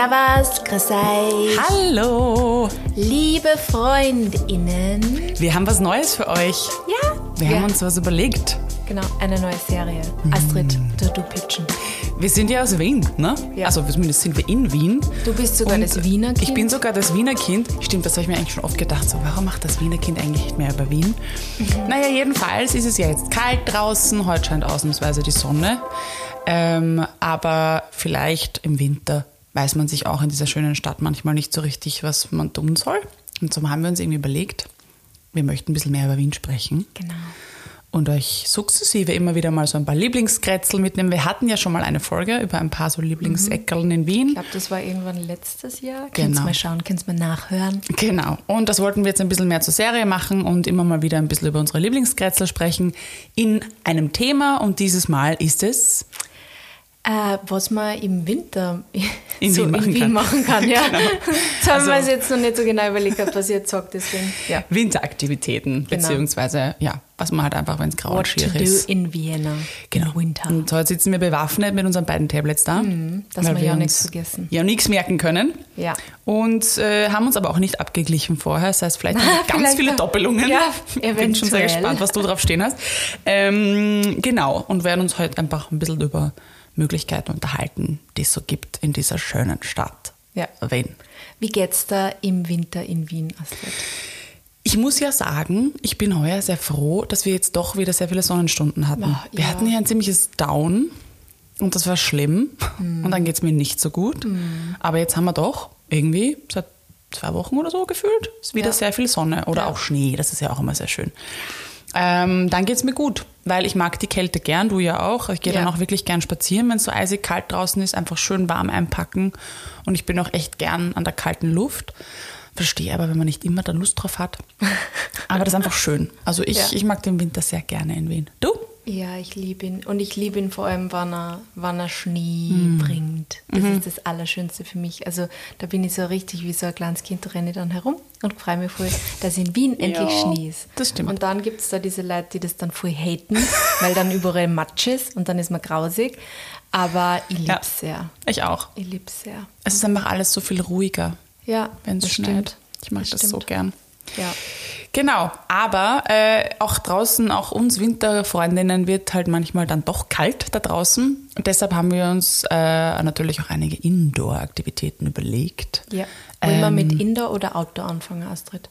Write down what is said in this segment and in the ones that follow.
Servus, grüß euch. Hallo! Liebe Freundinnen. Wir haben was Neues für euch. Ja. Wir haben uns was überlegt. Genau, eine neue Serie. Astrid, du, du pitchen. Wir sind ja aus Wien, ne? Ja. Also zumindest sind wir in Wien. Du bist sogar Und das Wiener Kind. Ich bin sogar das Wiener Kind. Stimmt, das habe ich mir eigentlich schon oft gedacht. So, warum macht das Wiener Kind eigentlich nicht mehr über Wien? Mhm. Naja, jedenfalls ist es ja jetzt kalt draußen. Heute scheint ausnahmsweise die Sonne. Ähm, aber vielleicht im Winter weiß man sich auch in dieser schönen Stadt manchmal nicht so richtig, was man tun soll. Und so haben wir uns irgendwie überlegt, wir möchten ein bisschen mehr über Wien sprechen Genau. und euch sukzessive immer wieder mal so ein paar Lieblingskrätzel mitnehmen. Wir hatten ja schon mal eine Folge über ein paar so Lieblingsäckerln in Wien. Ich glaube, das war irgendwann letztes Jahr. Könnt Genau. ihr mal schauen, könnt ihr mal nachhören. Genau. Und das wollten wir jetzt ein bisschen mehr zur Serie machen und immer mal wieder ein bisschen über unsere Lieblingskrätzel sprechen in einem Thema. Und dieses Mal ist es Äh, was man im Winter In so Wien machen in Wien kann. machen kann. Ja. Genau. Das haben wir Also- uns jetzt noch nicht so genau überlegt, gehabt, was ihr jetzt sagt. Deswegen, ja. Winteraktivitäten, Genau. beziehungsweise ja, was man halt einfach, wenn es grau und What to schier ist. in Vienna Genau. in winter. Und heute sitzen wir bewaffnet mit unseren beiden Tablets da. Mhm, dass wir ja nichts vergessen. Ja, nichts merken können. Ja. Und äh, haben uns aber auch nicht abgeglichen vorher. Das heißt, vielleicht haben wir ganz viele. Doppelungen. Ja, Bin schon sehr eventuell. gespannt, was du drauf stehen hast. Ähm, genau. Und werden uns heute einfach ein bisschen über Möglichkeiten unterhalten, die es so gibt in dieser schönen Stadt. Ja. Wien. Wie geht's da im Winter in Wien, Astrid? Ich muss ja sagen, ich bin heuer sehr froh, dass wir jetzt doch wieder sehr viele Sonnenstunden hatten. Ach, Wir ja. hatten hier ein ziemliches Down und das war schlimm. Mhm. Und dann geht es mir nicht so gut. Aber jetzt haben wir doch irgendwie seit zwei Wochen oder so gefühlt ist wieder Ja. sehr viel Sonne oder Ja. auch Schnee. Das ist ja auch immer sehr schön. Ähm, dann geht es mir gut, weil ich mag die Kälte gern, du ja auch. Ich gehe Ja. dann auch wirklich gern spazieren, wenn es so eisig kalt draußen ist, einfach schön warm einpacken. Und ich bin auch echt gern an der kalten Luft. Verstehe aber, wenn man nicht immer da Lust drauf hat. Aber das ist einfach schön. Also ich, Ja. ich mag den Winter sehr gerne in Wien. Du? Ja, ich liebe ihn. Und ich liebe ihn vor allem, wann er, wann er Schnee Mhm. bringt. Das ist das Allerschönste für mich. Also da bin ich so richtig wie so ein kleines Kind, da renne ich dann herum und freue mich voll, dass in Wien endlich Ja, Schnee ist. das stimmt. Und dann gibt es da diese Leute, die das dann voll haten, weil dann überall Matsch ist und dann ist man grausig. Aber ich liebe Ja. es sehr. Ich auch. Ich liebe es sehr. Es ist einfach alles so viel ruhiger, Ja, wenn es das schneit. stimmt. Ich mag das, so stimmt. gern. Ja. Genau, aber äh, auch draußen, auch uns Winterfreundinnen wird halt manchmal dann doch kalt da draußen. Und deshalb haben wir uns äh, natürlich auch einige Indoor-Aktivitäten überlegt. ja. Wollen wir Ähm, mit Indoor oder Outdoor anfangen, Astrid?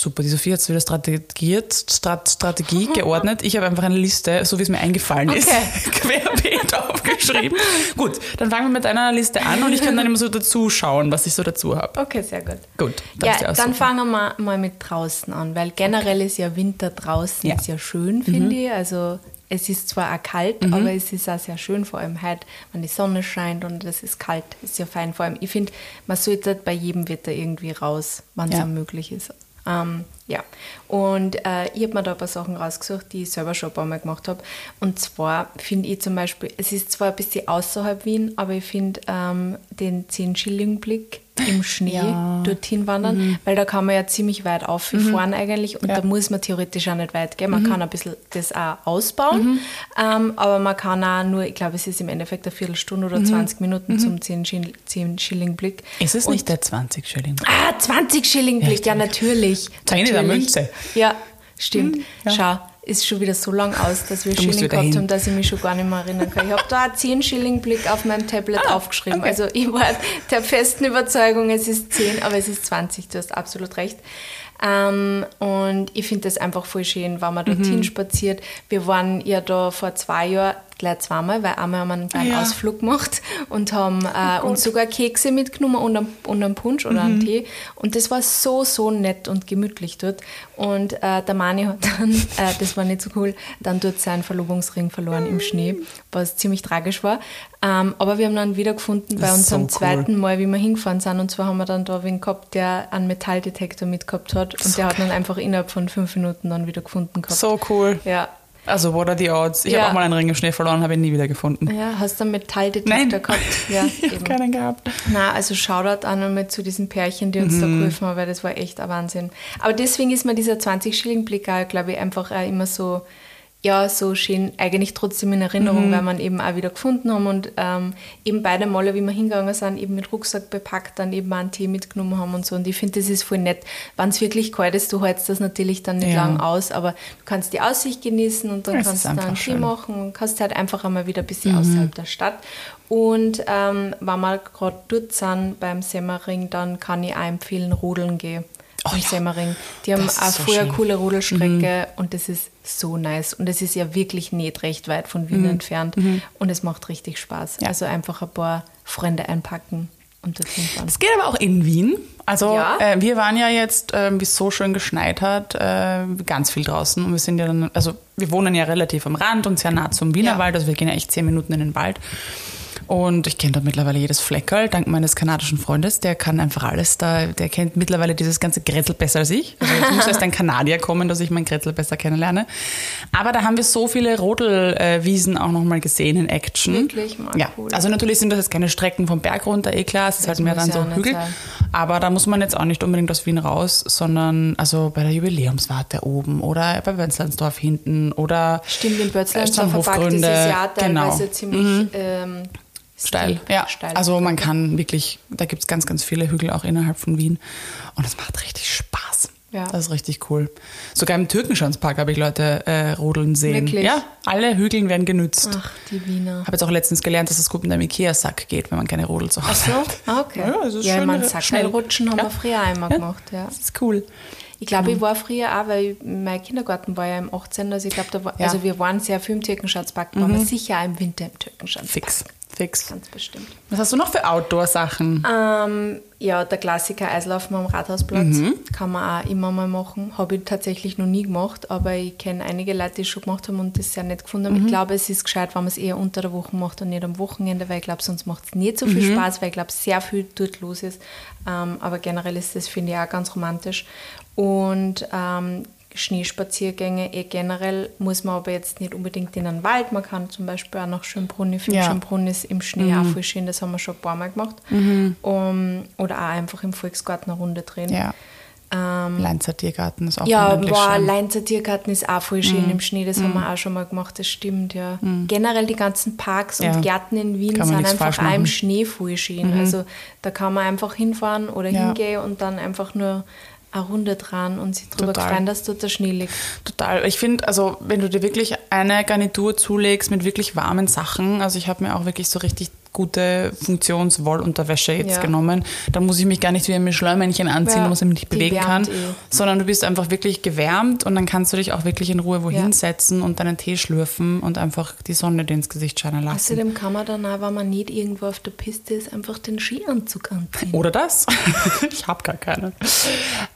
Super, die Sophie hat es wieder strategiert, Strat, Strategie geordnet. Ich habe einfach eine Liste, so wie es mir eingefallen ist, Okay. querbeet aufgeschrieben. Gut, dann fangen wir mit einer Liste an und ich kann dann immer so dazu schauen, was ich so dazu habe. Okay, sehr gut. Gut, Ja, dann fangen wir mal mit draußen an, weil generell ist ja Winter draußen Ja. Mhm. sehr schön, finde ich. Also es ist zwar auch kalt, aber es ist auch sehr schön, vor allem heute, wenn die Sonne scheint und es ist kalt, ist ja fein. Vor allem, ich finde, man sollte bei jedem Wetter irgendwie raus, wann es Ja. möglich ist. Ähm, ja, und äh, ich habe mir da ein paar Sachen rausgesucht, die ich selber schon ein paar Mal gemacht habe. Und zwar finde ich zum Beispiel, es ist zwar ein bisschen außerhalb Wien, aber ich finde ähm, den 10-Schilling-Blick im Schnee Ja. dorthin wandern, weil da kann man ja ziemlich weit auffahren eigentlich und Ja. da muss man theoretisch auch nicht weit gehen. Man kann ein bisschen das auch ausbauen, ähm, aber man kann auch nur, ich glaube, es ist im Endeffekt eine Viertelstunde oder 20 Minuten zum 10-Schilling-Blick. Ist es nicht der 20 Schilling? Ah, 20 Schilling Blick, ja, natürlich. Zehn in der. Münze. Ja, stimmt. ja. Schau, ist schon wieder so lang aus, dass wir Schilling gehabt haben, dass ich mich schon gar nicht mehr erinnern kann. Ich habe da 10 Schilling Blick auf meinem Tablet aufgeschrieben. Ah, okay. Also ich war der festen Überzeugung, es ist 10, aber es ist 20. Du hast absolut recht. Ähm, und ich finde das einfach voll schön, wenn man dorthin Mhm. spaziert. Wir waren ja da vor zwei Jahren gleich zweimal, weil einmal haben wir einen kleinen ja. Ausflug gemacht und haben äh, uns sogar Kekse mitgenommen und einen, und einen Punsch oder Mhm. einen Tee. Und das war so, so nett und gemütlich dort. Und äh, der Mani hat dann, äh, das war nicht so cool, dann dort seinen Verlobungsring verloren im Schnee, was ziemlich tragisch war. Ähm, aber wir haben dann wiedergefunden bei unserem so cool. zweiten Mal, wie wir hingefahren sind. Und zwar haben wir dann da wen gehabt, der einen Metalldetektor mitgehabt hat. Und der hat dann einfach innerhalb von fünf Minuten dann wieder gefunden gehabt. So cool. Ja. Also, what are the odds? Ich Ja. habe auch mal einen Ring im Schnee verloren, habe ihn nie wieder gefunden. Ja, hast du einen Metalldetektor gehabt? Ja, ich habe keinen gehabt. Na, also Shoutout auch nochmal zu diesen Pärchen, die uns da Mhm. geholfen haben, weil das war echt ein Wahnsinn. Aber deswegen ist mir dieser 20-Schilling-Blick auch, glaube ich, einfach auch immer so, ja, so schön eigentlich trotzdem in Erinnerung, weil man eben auch wieder gefunden haben und ähm, eben beide Male, wie wir hingegangen sind, eben mit Rucksack bepackt, dann eben auch einen Tee mitgenommen haben und so. Und ich finde, das ist voll nett. Wenn es wirklich kalt ist, du hältst das natürlich dann nicht Ja. lang aus, aber du kannst die Aussicht genießen und dann Ja, es kannst du da einfach einen Tee. Mhm. machen und kannst halt einfach einmal wieder ein bisschen außerhalb der Stadt. Und ähm, wenn wir gerade dort sind beim Semmering, dann kann ich auch empfehlen, rodeln gehen. Oh im ja, Semmering. Die haben auch so früher schön. Mhm. coole Rodelstrecke und das ist so nice. Und es ist ja wirklich nicht recht weit von Wien entfernt und es macht richtig Spaß. Mhm. Ja. Also einfach ein paar Freunde einpacken und. Es geht aber auch in Wien. Also Ja. äh, wir waren ja jetzt, ähm, wie es so schön geschneit hat, äh, ganz viel draußen. Und wir sind ja dann, also wir wohnen ja relativ am Rand und sehr nah zum Wienerwald. Also wir gehen ja echt zehn Minuten in den Wald. Und ich kenne dort mittlerweile jedes Fleckerl, dank meines kanadischen Freundes. Der kann einfach alles da. Der kennt mittlerweile dieses ganze Grätzl besser als ich. Also jetzt muss erst ein Kanadier kommen, dass ich mein Grätzl besser kennenlerne. Aber da haben wir so viele Rodelwiesen auch nochmal gesehen in Action. Wirklich? Mal Ja, cool. also natürlich sind das jetzt keine Strecken vom Berg runter, eh klar. Es ist halt mehr dann so ja nicht Hügel. sein. Aber da muss man jetzt auch nicht unbedingt aus Wien raus, sondern also bei der Jubiläumswarte oben oder bei Wenzlandsdorf hinten oder Stimmt, in Bötzland Stamm verpackt ist es Hofgründe, ja teilweise genau. ziemlich ähm, steil. Ja, steil. also man kann wirklich, da gibt es ganz, ganz viele Hügel auch innerhalb von Wien und es macht richtig Spaß. Ja. Das ist richtig cool. Sogar im Türkenschanzpark habe ich Leute äh, rodeln sehen. Wirklich? Ja, alle Hügeln werden genützt. Ach, die Wiener. habe jetzt auch letztens gelernt, dass es gut mit einem Ikea-Sack geht, wenn man keine Rodel zu Ach Hause so? hat. Ah, okay. Ja, das ist ja ich schön, meine, äh, Sackerlrutschen haben Ja. wir früher einmal gemacht, ja. Das ist cool. Ich glaube, ich war früher auch, weil mein Kindergarten war ja im 18. Also ich glaube, da war, Ja. also wir waren sehr viel im Türkenschanzpark, waren wir sicher auch im Winter im Türkenschanzpark. Fix, fix. Ganz bestimmt. Was hast du noch für Outdoor-Sachen? Ähm, ja, der Klassiker Eislaufen am Rathausplatz kann man auch immer mal machen. Habe ich tatsächlich noch nie gemacht, aber ich kenne einige Leute, die es schon gemacht haben und das sehr nett gefunden haben. Ich glaube, es ist gescheit, wenn man es eher unter der Woche macht und nicht am Wochenende, weil ich glaube, sonst macht es nicht so viel Spaß, weil ich glaube, sehr viel dort los ist. Ähm, aber generell ist das, finde ich, auch ganz romantisch. Und ähm, Schneespaziergänge eh generell muss man aber jetzt nicht unbedingt in den Wald. Man kann zum Beispiel auch nach Schönbrunn. Ich finde Ja. Schönbrunn ist im Schnee auch voll schön. Das haben wir schon ein paar Mal gemacht. Um, oder auch einfach im Volksgarten eine Runde drehen. Ja. Leinzer Tiergarten ist auch Ähm, Ja, unendlich schön. Leinzer Tiergarten ist auch voll schön im Schnee. Das haben wir auch schon mal gemacht, das stimmt, ja. Generell die ganzen Parks Ja. und Gärten in Wien sind einfach auch im. Schnee voll schön. Also da kann man einfach hinfahren oder Ja. hingehen und dann einfach nur eine Runde dran und sich darüber Total. dass dort der Schnee liegt. Total. Ich finde, also wenn du dir wirklich eine Garnitur zulegst mit wirklich warmen Sachen, also ich habe mir auch wirklich so richtig gute Funktionswollunterwäsche jetzt Ja. genommen, dann muss ich mich gar nicht wie ein Schleummännchen anziehen, Ja, wo man die bewegen kann, eh. sondern du bist einfach wirklich gewärmt und dann kannst du dich auch wirklich in Ruhe wohin Ja. setzen und deinen Tee schlürfen und einfach die Sonne dir ins Gesicht scheinen lassen. Außerdem kann man dann auch, wenn man nicht irgendwo auf der Piste ist, einfach den Skianzug anziehen. Oder das? ich habe gar keinen.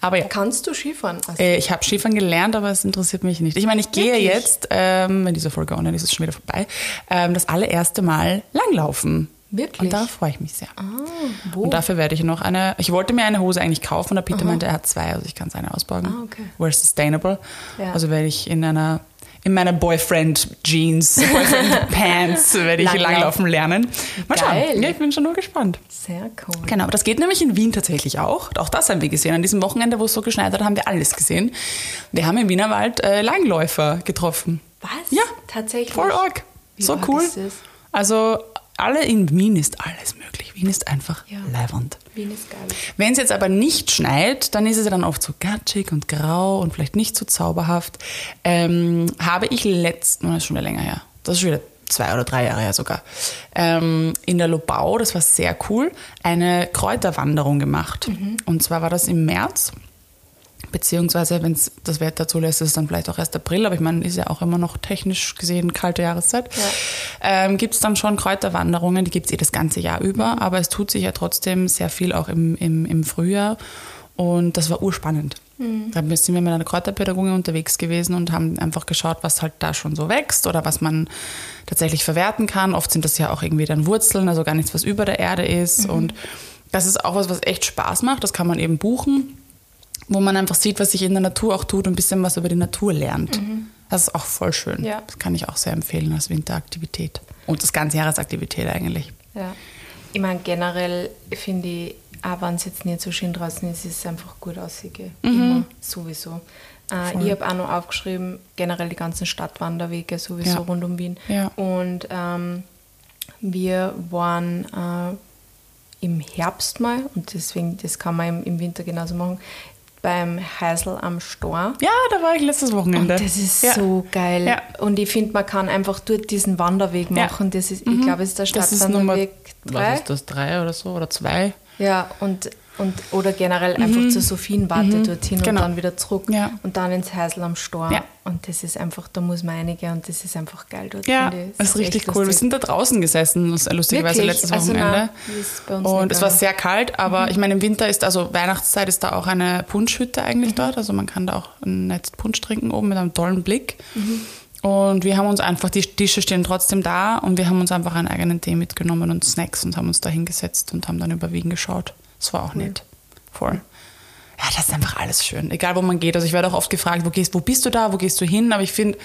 Aber ja. Kannst du Skifahren? Also, Äh, ich habe Skifahren gelernt, aber es interessiert mich nicht. Ich meine, ich gehe Wirklich? jetzt, ähm, wenn diese Folge online ist, ist es schon wieder vorbei, ähm, das allererste Mal langlaufen. Wirklich? Und darauf freue ich mich sehr. ah, wo? Und dafür werde ich noch eine, ich wollte mir eine Hose eigentlich kaufen, der Peter meinte, er hat zwei, also ich kann es eine ausborgen. Ah, okay. We're sustainable. Ja. Also werde ich in einer, in meiner Boyfriend Jeans, Boyfriend Pants, werde ich Langlaufen. lernen. Mal Geil. schauen. Ja, ich bin schon nur gespannt. Sehr cool. Genau, das geht nämlich in Wien tatsächlich auch. Auch das haben wir gesehen. An diesem Wochenende, wo es so geschneit hat, haben wir alles gesehen. Wir haben im Wienerwald äh, Langläufer getroffen. Was? Ja, Tatsächlich? Voll arg. Wie so cool. Also alle in Wien ist alles möglich. Wien ist einfach Ja. leiwand. Wien ist geil. Wenn es jetzt aber nicht schneit, dann ist es ja dann oft so gatschig und grau und vielleicht nicht so zauberhaft. Ähm, habe ich letzten, das ist schon wieder länger her, das ist schon wieder zwei oder drei Jahre her sogar, ähm, in der Lobau, das war sehr cool, eine Kräuterwanderung gemacht. Und zwar war das im März. Beziehungsweise, wenn es das Wetter zulässt, ist es dann vielleicht auch erst April, aber ich meine, ist ja auch immer noch technisch gesehen kalte Jahreszeit. Ähm, gibt es dann schon Kräuterwanderungen, die gibt es eh das ganze Jahr über, aber es tut sich ja trotzdem sehr viel auch im, im, im Frühjahr und das war urspannend. Da sind wir mit einer Kräuterpädagogin unterwegs gewesen und haben einfach geschaut, was halt da schon so wächst oder was man tatsächlich verwerten kann. Oft sind das ja auch irgendwie dann Wurzeln, also gar nichts, was über der Erde ist und das ist auch was, was echt Spaß macht. Das kann man eben buchen wo man einfach sieht, was sich in der Natur auch tut und ein bisschen was über die Natur lernt. Das ist auch voll schön. Ja. Das kann ich auch sehr empfehlen als Winteraktivität. Und das ganze Jahresaktivität eigentlich. Ja. Ich meine, generell finde ich, auch wenn es jetzt nicht so schön draußen ist, ist es einfach gut aussehen. Mhm. Immer, sowieso. Äh, ich habe auch noch aufgeschrieben, generell die ganzen Stadtwanderwege sowieso Ja. rund um Wien. Ja. Und ähm, wir waren äh, im Herbst mal, und deswegen, das kann man im, im Winter genauso machen, beim Heisel am Stor. Ja, da war ich letztes Wochenende. Und das ist ja. so geil. Ja. Und ich finde, man kann einfach dort diesen Wanderweg Ja. machen. Das ist, ich glaube, es ist der Stadtwanderweg 3. was ist das, drei oder so, oder zwei? Ja, und, und oder generell einfach zur Sophienwarte dorthin Genau. und dann wieder zurück Ja. und dann ins Heisel am Stor. Ja. Und das ist einfach, da muss man einige und das ist einfach geil dort. Ja, das ist richtig cool. Wir lustig. sind da draußen gesessen, lustigerweise letztes Also Wochenende. nein, und es war sehr kalt, aber ich meine, im Winter ist, also Weihnachtszeit ist da auch eine Punschhütte Mhm. eigentlich dort. Also man kann da auch einen netten Punsch trinken oben mit einem tollen Blick. Mhm. Und wir haben uns einfach, die Tische stehen trotzdem da und wir haben uns einfach einen eigenen Tee mitgenommen und Snacks und haben uns da hingesetzt und haben dann über Wien geschaut. Das war auch nett. Voll. Ja, das ist einfach alles schön. Egal, wo man geht. Also ich werde auch oft gefragt, wo, gehst, wo bist du da, wo gehst du hin? Aber ich finde,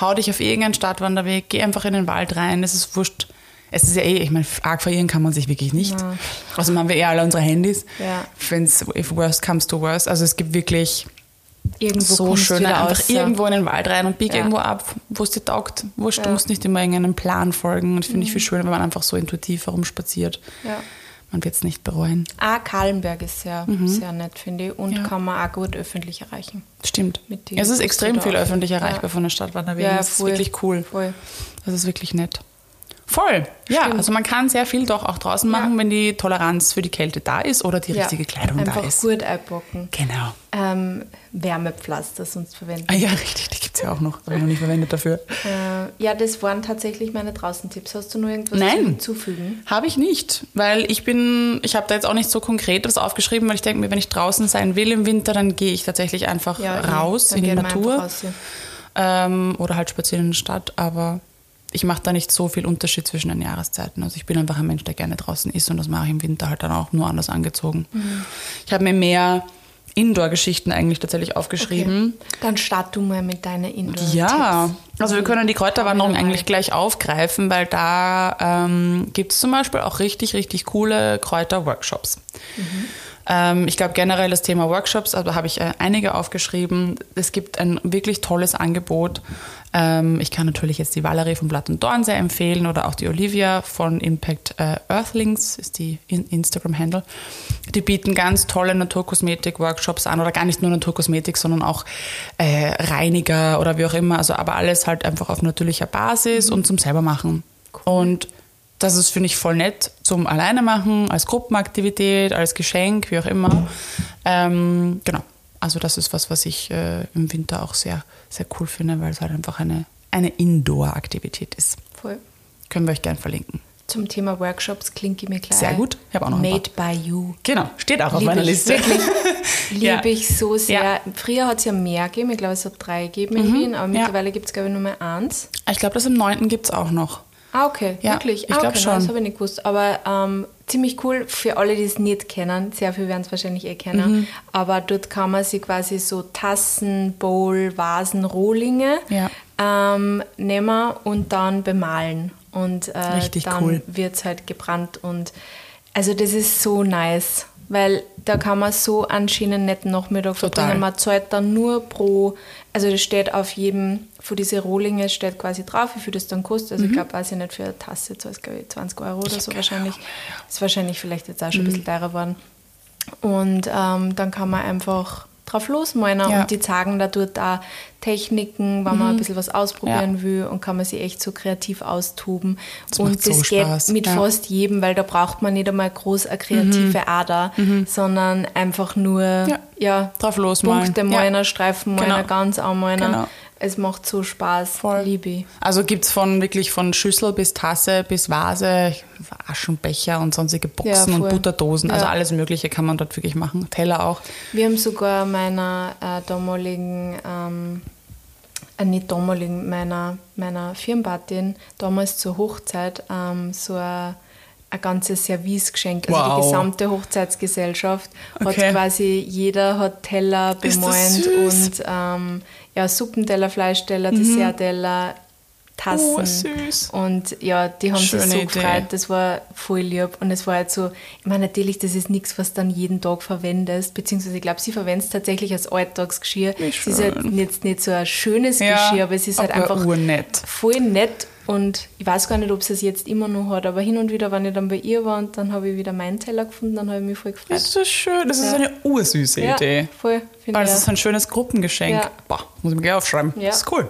hau dich auf irgendeinen Stadtwanderweg, geh einfach in den Wald rein. Es ist wurscht. Es ist ja eh, ich meine, arg verirren kann man sich wirklich nicht. Ja. Also haben wir eh alle unsere Handys. Ja. Wenn's, if worst comes to worst. Also es gibt wirklich Irgendwo so schön, einfach raus. irgendwo in den Wald rein und bieg Ja. irgendwo ab, wo es dir taugt. Wurscht, du Ja. musst nicht immer irgendeinem Plan folgen. Und finde Mhm. ich viel schöner, wenn man einfach so intuitiv herumspaziert. Ja. Man wird es nicht bereuen. Auch Kahlenberg ist sehr, sehr nett, finde ich. Und Mhm. Ja. kann man auch gut öffentlich erreichen. Stimmt. Es ist extrem viel öffentlich erreichbar Ja. von der Stadtwanderwegen. Ja, das ist voll. wirklich cool. Voll. Das ist wirklich nett. Voll. Ja, Stimmt. also man kann sehr viel doch auch draußen machen, Ja. wenn die Toleranz für die Kälte da ist oder die Ja. richtige Kleidung Einfach da ist. gut einpacken. Genau. Ähm, Wärmepflaster sonst verwenden. Ah ja, richtig, die gibt es ja auch noch. Habe ich noch nicht verwendet dafür. Äh, ja, das waren tatsächlich meine Draußentipps. Hast du noch irgendwas Nein. zu hinzufügen? Habe ich nicht, weil ich bin, ich habe da jetzt auch nicht so konkret was aufgeschrieben, weil ich denke mir, wenn ich draußen sein will im Winter, dann gehe ich tatsächlich einfach Ja, raus in die einfach Natur raus, ähm, oder halt spazieren in der Stadt, aber ich mache da nicht so viel Unterschied zwischen den Jahreszeiten. Also ich bin einfach ein Mensch, der gerne draußen ist und das mache ich im Winter halt dann auch nur anders angezogen. Mhm. Ich habe mir mehr Indoor-Geschichten eigentlich tatsächlich aufgeschrieben. Dann start du mal mit deiner Indoor-Tipps. Ja, also wir können die Kräuterwanderung eigentlich gleich aufgreifen, weil da ähm, gibt es zum Beispiel auch richtig, richtig coole Kräuter-Workshops. Ähm, ich glaube generell das Thema Workshops, also habe ich äh, einige aufgeschrieben. Es gibt ein wirklich tolles Angebot. Ähm, ich kann natürlich jetzt die Valerie von Blatt und Dorn sehr empfehlen oder auch die Olivia von Impact äh, Earthlings, ist die in Instagram-Handle. Die bieten ganz tolle Naturkosmetik-Workshops an oder gar nicht nur Naturkosmetik, sondern auch äh, Reiniger oder wie auch immer. Also aber alles halt einfach auf natürlicher Basis und zum selber machen. Und das ist, finde ich, voll nett zum Alleine machen, als Gruppenaktivität, als Geschenk, wie auch immer. Ähm, genau. Also das ist was, was ich äh, im Winter auch sehr, sehr cool finde, weil es halt einfach eine, eine Indoor-Aktivität ist. Voll. Können wir euch gern verlinken. Zum Thema Workshops ich mir gleich. Sehr gut. Ich habe auch noch Made by You. Genau, steht auch auf Lieb meiner ich, Liste. Wirklich. Liebe Ja. ich so sehr. Ja. Früher hat es ja mehr gegeben. Ich glaube, es hat drei gegeben in Wien, aber Mhm. Ja. mittlerweile gibt es, glaube ich, nur mehr eins. Ich glaube, das im 9. gibt es auch noch. Ah, okay, Ja, wirklich. ich ah, glaub okay, schon. Das habe ich nicht gewusst. Aber ähm, ziemlich cool für alle, die es nicht kennen. Sehr viel werden es wahrscheinlich eh kennen. Mhm. Aber dort kann man sich quasi so Tassen, Bowl, Vasen, Rohlinge Ja. ähm, nehmen und dann bemalen. Und äh, Richtig dann cool. wird es halt gebrannt. Und also das ist so nice. Weil da kann man so einen schönen netten Nachmittag verbringen. Man zahlt dann nur pro, also das steht auf jedem, von diese Rohlinge steht quasi drauf, wie viel das dann kostet. Also ich glaube, weiß ich nicht, für eine Tasse zahlst glaube ich 20 Euro oder so wahrscheinlich. Ist wahrscheinlich vielleicht jetzt auch schon ein bisschen teurer geworden. Und ähm, dann kann man einfach drauf losmalen Ja. und die zeigen da dort auch Techniken, wenn man ein bisschen was ausprobieren will und kann man sich echt so kreativ austoben. Das und so das geht Spaß, mit ja. fast jedem, weil da braucht man nicht einmal groß eine kreative Ader, sondern einfach nur ja. Ja. Drauf losmalen. Punkte Ja. malen, Streifen malen, Genau. ganz anmalen. Genau. Es macht so Spaß, Voll. liebe ich. Also gibt es von wirklich von Schüssel bis Tasse bis Vase, Aschenbecher und sonstige Boxen Ja, und. Butterdosen. Also Ja. alles Mögliche kann man dort wirklich machen. Teller auch. Wir haben sogar meiner äh, damaligen, ähm, äh, nicht damaligen, meiner, meiner Firmenpatin damals zur Hochzeit ähm, so ein, ein ganzes Service geschenkt. Also Wow. die gesamte Hochzeitsgesellschaft Okay. hat quasi, jeder hat Teller süß. und ähm, ja, Suppenteller, Fleischteller, Mhm. Dessertteller, Tassen. Oh, süß. Und ja, die haben Schöne sich so Idee. gefreut, das war voll lieb. Und es war halt so, ich meine, natürlich, das ist nichts, was dann jeden Tag verwendest, beziehungsweise ich glaube, sie verwendet es tatsächlich als Alltagsgeschirr. Es ist halt jetzt nicht so ein schönes Ja, Geschirr, aber es ist halt einfach urnett. voll nett. Und ich weiß gar nicht, ob sie es jetzt immer noch hat, aber hin und wieder, wenn ich dann bei ihr war und dann habe ich wieder meinen Teller gefunden, dann habe ich mich voll gefreut. Das ist schön. Das ist Ja. eine ursüße ja, Idee. voll. Finde ich das ist ein schönes Gruppengeschenk. Ja. Boah, muss ich mir gleich aufschreiben. Ja. Das ist cool.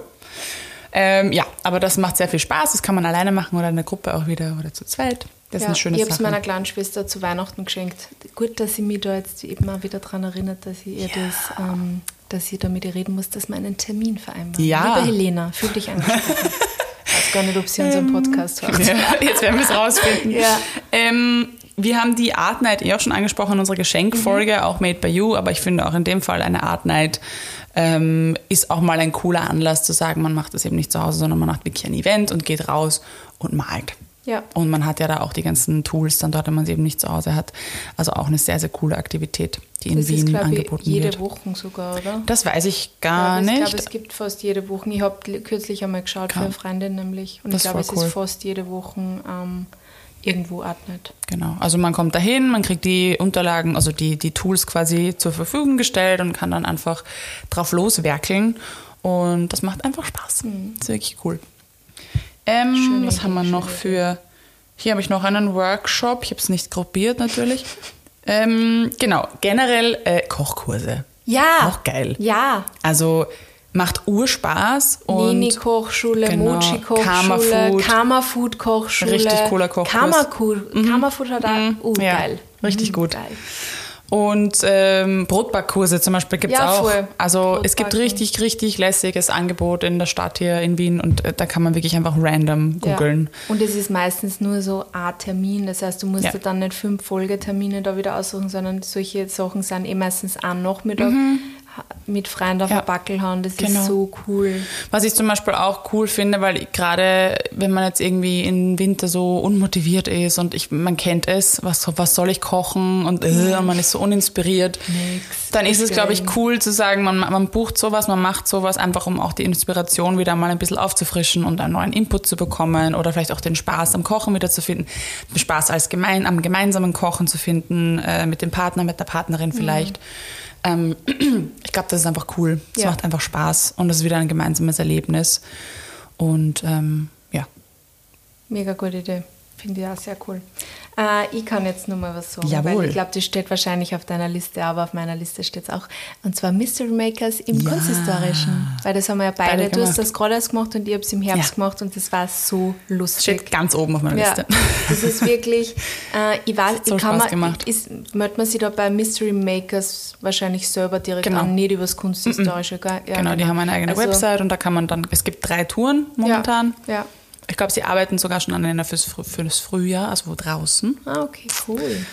Ähm, ja, aber das macht sehr viel Spaß. Das kann man alleine machen oder in der Gruppe auch wieder oder zu zweit. Das ist Ja, eine schöne ich habe es meiner kleinen Schwester zu Weihnachten geschenkt. Gut, dass sie mich da jetzt eben auch wieder daran erinnert, dass ich ihr das, ähm, dass ich da mit ihr reden muss, dass wir einen Termin vereinbaren. Ja. Liebe Helena, fühl dich angesprochen. weiß gar nicht, ob sie unseren Podcast hört. Ja, jetzt werden wir es rausfinden. Ja. Ähm, wir haben die Art Night eh auch schon angesprochen in unserer Geschenkfolge, auch Made by You, aber ich finde auch in dem Fall eine Art Night ähm, ist auch mal ein cooler Anlass zu sagen, man macht das eben nicht zu Hause, sondern man macht wirklich ein Event und geht raus und malt. Ja. Und man hat ja da auch die ganzen Tools dann dort, wenn man sie eben nicht zu Hause hat. Also auch eine sehr, sehr coole Aktivität, die in Das Wien ist, glaube ich, angeboten jede wird. Woche sogar, oder? Das weiß ich gar ich glaube, nicht. es gibt fast jede Woche. Ich habe kürzlich einmal geschaut für Kann- eine Freundin nämlich. Und Das ich glaube, es cool. ist fast jede Woche ähm, irgendwo Artnet. Genau. Also man kommt dahin, man kriegt die Unterlagen, also die, die Tools quasi zur Verfügung gestellt und kann dann einfach drauf loswerkeln. Und das macht einfach Spaß. Das ist wirklich cool. Ähm, Mhm. Was haben wir noch für. Hier habe ich noch einen Workshop. Ich habe es nicht gruppiert natürlich. ähm, genau, generell äh, Kochkurse. Ja! Auch geil. Ja! Also macht Urspaß Nini-Kochschule, Genau, Mochi-Kochschule, Karma-Food. Karma-Food-Kochschule. Richtig cooler Kochkurs. Karma-Food Karma-Food hat auch, uh, Mhm. Ja, geil. richtig Mhm, gut. Geil. Und ähm, Brotbackkurse zum Beispiel gibt es Ja, auch. voll. Also es gibt Brotbacken. richtig, richtig lässiges Angebot in der Stadt hier in Wien und äh, da kann man wirklich einfach random googeln. Ja. Und es ist meistens nur so ein Termin. Das heißt, du musst Ja. dann nicht fünf Folgetermine da wieder aussuchen, sondern solche Sachen sind eh meistens am Nachmittag ha- mit Freunden auf Mhm. Ja. der Backel hauen. Das Genau. ist so cool. Was ich zum Beispiel auch cool finde, weil gerade wenn man jetzt irgendwie im Winter so unmotiviert ist und ich, man kennt es, was, was soll ich kochen und, äh, und man ist so uninspiriert, Nix. dann ist es, glaube ich, cool zu sagen, man, man bucht sowas, man macht sowas, einfach um auch die Inspiration wieder mal ein bisschen aufzufrischen und einen neuen Input zu bekommen oder vielleicht auch den Spaß am Kochen wieder zu finden, den Spaß als gemein, am gemeinsamen Kochen zu finden, äh, mit dem Partner, mit der Partnerin vielleicht. Ähm, ich glaube, das ist einfach cool. Es Ja. macht einfach Spaß und es ist wieder ein gemeinsames Erlebnis. Und ähm, ja, Mega gute Idee. Finde ich auch sehr cool. Äh, ich kann jetzt nur mal was sagen, Jawohl. weil ich glaube, das steht wahrscheinlich auf deiner Liste, aber auf meiner Liste steht es auch. Und zwar Mystery Makers im Ja. Konsistorischen. Weil das haben wir ja beide. Beide du hast das gerade erst gemacht und ich habe es im Herbst Ja. gemacht und das war so lustig. steht ganz oben auf meiner Ja, Liste. das ist wirklich, äh, ich weiß, so ich kann Spaß man, gemacht. Ist, man sich da bei Mystery Makers wahrscheinlich selber direkt Genau. an, nicht übers Kunsthistorische, gell? Ja, genau, die haben eine eigene Also, Website und da kann man dann, es gibt drei Touren momentan. Ja. Ich glaube, sie arbeiten sogar schon an einer fürs, Frü- für das Frühjahr, also draußen. Ah, okay, cool.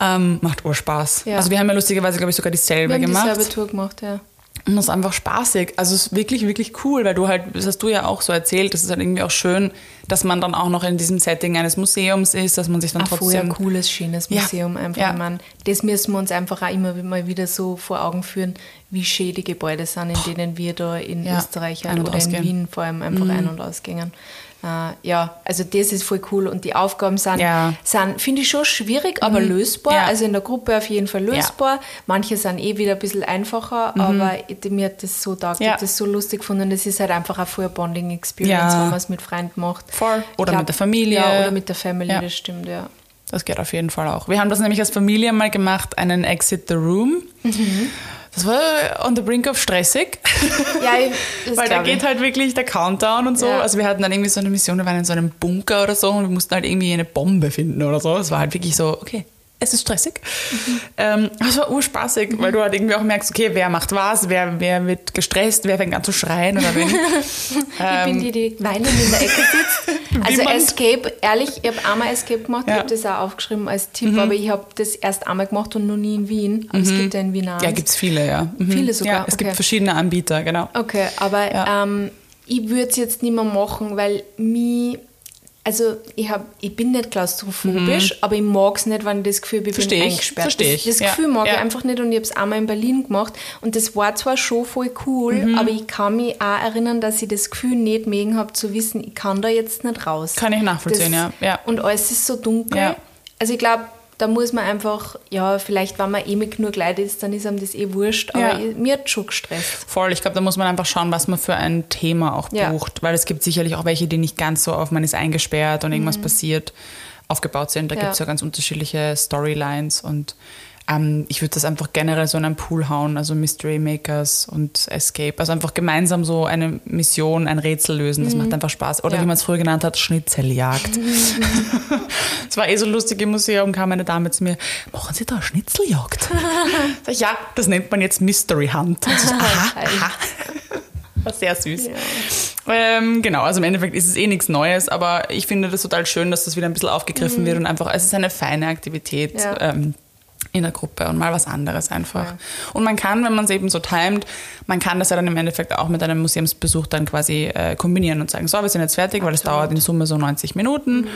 Ähm, macht Urspaß. Ja. Also wir haben ja lustigerweise, glaube ich, sogar dieselbe Wir haben gemacht. dieselbe Tour gemacht, ja. Und das ist einfach spaßig. Also es ist wirklich, wirklich cool, weil du halt, das hast du ja auch so erzählt, das ist halt irgendwie auch schön, dass man dann auch noch in diesem Setting eines Museums ist, dass man sich dann Ein vorher trotzdem... cooles, schönes Ja, Museum einfach. ja. Ich meine, das müssen wir uns einfach auch immer mal wieder so vor Augen führen, wie schön die Gebäude sind, in denen wir da in Ja, Österreich ein- oder in ausgehen. Mhm. Wien vor allem einfach ein- und ausgehen. Äh, ja, also das ist voll cool und die Aufgaben sind, Ja. sind finde ich schon schwierig, aber lösbar. Ja. Also in der Gruppe auf jeden Fall lösbar. Manche sind eh wieder ein bisschen einfacher, aber ich- mir hat das so taugt, ich Mhm. Ja. habe das so lustig gefunden. Das ist halt einfach auch voll eine Bonding-Experience, Ja. wenn man es mit Freunden macht. Voll. Oder Ich mit der Familie. Ja, oder mit der Family, Ja. das stimmt, ja. Das geht auf jeden Fall auch. Wir haben das nämlich als Familie mal gemacht, einen Exit the Room. Mhm. Das war on the brink of stressig. Ja, ich, Weil da glaub geht halt wirklich der Countdown und so. Ja. Also wir hatten dann irgendwie so eine Mission, wir waren in so einem Bunker oder so und wir mussten halt irgendwie eine Bombe finden oder so. Es war halt wirklich so, okay, es ist stressig. Mhm. Ähm, aber es war urspaßig, weil du halt irgendwie auch merkst, okay, wer macht was, wer, wer wird gestresst, wer fängt an zu schreien oder wen. Ich bin die, die weinend in der Ecke sitzt. Also Escape, ehrlich, ich habe einmal Escape gemacht, ich Ja. Mhm. habe das auch aufgeschrieben als Tipp, aber ich habe das erst einmal gemacht und noch nie in Wien. Aber es gibt ja in Wien auch. Ja, eins. gibt's viele, ja. Mhm. Viele sogar, Ja, es gibt okay. verschiedene Anbieter, genau. Okay, aber Ja. ähm, ich würde es jetzt nicht mehr machen, weil mich also ich, hab, ich bin nicht klaustrophobisch, aber ich mag es nicht, wenn ich das Gefühl habe, ich Versteh bin ich, eingesperrt. versteh ich. Das, das Ja, Gefühl mag ja. ich einfach nicht und ich habe es einmal in Berlin gemacht und das war zwar schon voll cool, Mhm. aber ich kann mich auch erinnern, dass ich das Gefühl nicht mögen habe, zu wissen, ich kann da jetzt nicht raus. Kann ich nachvollziehen, ja, ja. Und alles ist so dunkel. Ja. Also ich glaube, da muss man einfach, ja, vielleicht, wenn man eh mit genug Leute ist, dann ist einem das eh wurscht, aber Ja. mir hat schon gestresst. Voll, ich glaube, da muss man einfach schauen, was man für ein Thema auch Ja. bucht. Weil es gibt sicherlich auch welche, die nicht ganz so auf man ist eingesperrt und irgendwas passiert, aufgebaut sind. Da Mhm. Ja. gibt es ja ganz unterschiedliche Storylines und ähm, ich würde das einfach generell so in einen Pool hauen, also Mystery Makers und Escape. Also einfach gemeinsam so eine Mission, ein Rätsel lösen. Das macht einfach Spaß. Oder Mhm. Ja. wie man es früher genannt hat, Schnitzeljagd. Es war eh so lustig im Museum, kam eine Dame zu mir, machen Sie da Schnitzeljagd? Sag ich, ja, das nennt man jetzt Mystery Hunt. Und so, aha, Geil. aha. War sehr süß. Ähm, genau, also im Endeffekt ist es eh nichts Neues, aber ich finde das total schön, dass das wieder ein bisschen aufgegriffen wird und einfach, es ist eine feine Aktivität. Mhm. Ja. Ähm, in der Gruppe und mal was anderes einfach. Ja. Und man kann, wenn man es eben so timet, man kann das ja dann im Endeffekt auch mit einem Museumsbesuch dann quasi äh, kombinieren und sagen, so, wir sind jetzt fertig, weil das Absolut. dauert in Summe so 90 Minuten.